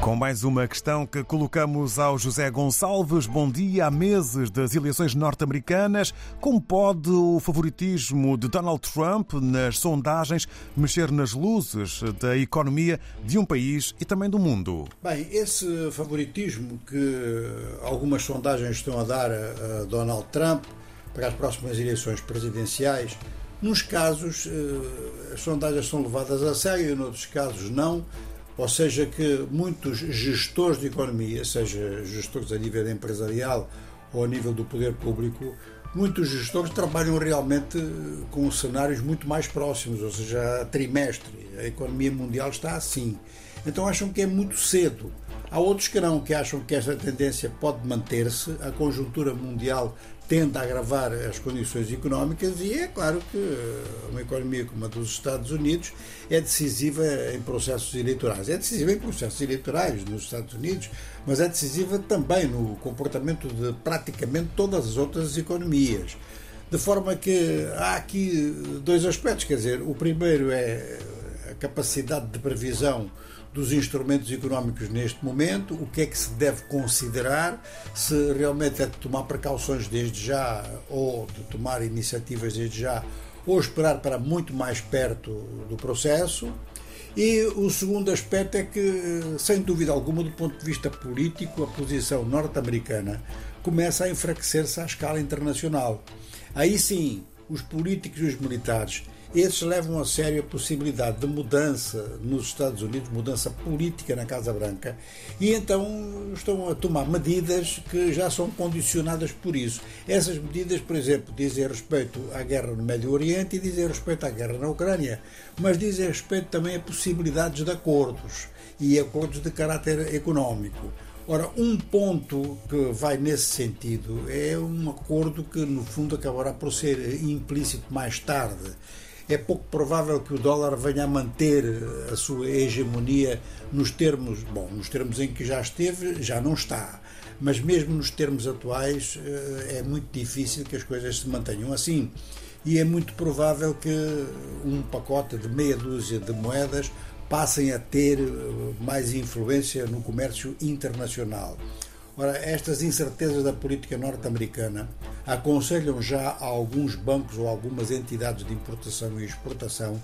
Com mais uma questão que colocamos ao José Gonçalves. Bom dia. Há meses das eleições norte-americanas. Como pode o favoritismo de Donald Trump nas sondagens mexer nas luzes da economia de um país e também do mundo? Bem, esse favoritismo que algumas sondagens estão a dar a Donald Trump para as próximas eleições presidenciais, nos casos eh, as sondagens são levadas a sério, noutros casos não ou seja, que muitos gestores de economia, seja gestores a nível empresarial ou a nível do poder público, muitos gestores trabalham realmente com cenários muito mais próximos, ou seja, a trimestre. A economia mundial está assim. Então acham que é muito cedo. Há outros que não, que acham que esta tendência pode manter-se, a conjuntura mundial tende a agravar as condições económicas e é claro que uma economia como a dos Estados Unidos é decisiva em processos eleitorais. É decisiva em processos eleitorais nos Estados Unidos, mas é decisiva também no comportamento de praticamente todas as outras economias. De forma que há aqui dois aspectos, quer dizer, o primeiro é a capacidade de previsão dos instrumentos económicos neste momento, o que é que se deve considerar, se realmente é de tomar precauções desde já ou de tomar iniciativas desde já ou esperar para muito mais perto do processo. E o segundo aspecto é que, sem dúvida alguma, do ponto de vista político, a posição norte-americana começa a enfraquecer-se à escala internacional. Aí sim, os políticos e os militares esses levam a sério a possibilidade de mudança nos Estados Unidos, mudança política na Casa Branca, e então estão a tomar medidas que já são condicionadas por isso. Essas medidas, por exemplo, dizem respeito à guerra no Médio Oriente e dizem respeito à guerra na Ucrânia, mas dizem respeito também a possibilidades de acordos e acordos de caráter económico. Ora, um ponto que vai nesse sentido é um acordo que, no fundo, acabará por ser implícito mais tarde é pouco provável que o dólar venha a manter a sua hegemonia nos termos, bom, nos termos em que já esteve, já não está. Mas mesmo nos termos atuais eh, é muito difícil que as coisas se mantenham assim. E é muito provável que um pacote de meia dúzia de moedas passem a ter eh, mais influência no comércio internacional. Ora, estas incertezas da política norte-americana aconselham já a alguns bancos ou algumas entidades de importação e exportação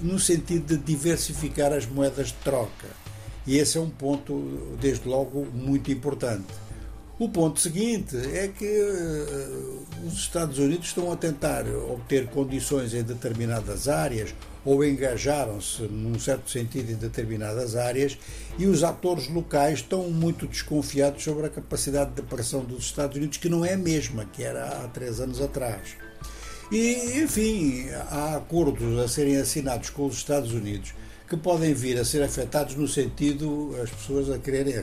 no sentido de diversificar as moedas de troca. E esse é um ponto, desde logo, muito importante. O ponto seguinte é que uh, os Estados Unidos estão a tentar obter condições em determinadas áreas ou engajaram-se, num certo sentido, em determinadas áreas, e os atores locais estão muito desconfiados sobre a capacidade de pressão dos Estados Unidos, que não é a mesma que era há três anos atrás. E, enfim, há acordos a serem assinados com os Estados Unidos que podem vir a ser afetados no sentido as pessoas a quererem,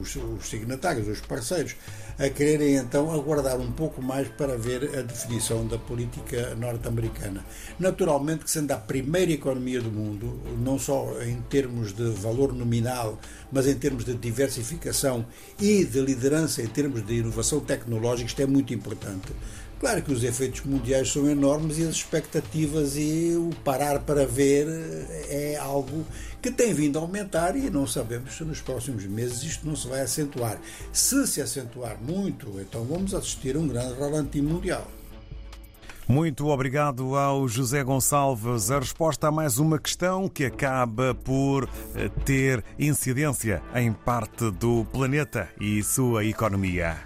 os, os signatários, os parceiros, a quererem então aguardar um pouco mais para ver a definição da política norte-americana. Naturalmente que sendo a primeira economia do mundo, não só em termos de valor nominal, mas em termos de diversificação e de liderança em termos de inovação tecnológica, isto é muito importante. Claro que os efeitos mundiais são enormes e as expectativas e o parar para ver é algo que tem vindo a aumentar e não sabemos se nos próximos meses isto não se vai acentuar. Se se acentuar muito, então vamos assistir a um grande ralenti mundial. Muito obrigado ao José Gonçalves. A resposta a mais uma questão que acaba por eh, ter incidência em parte do planeta e sua economia.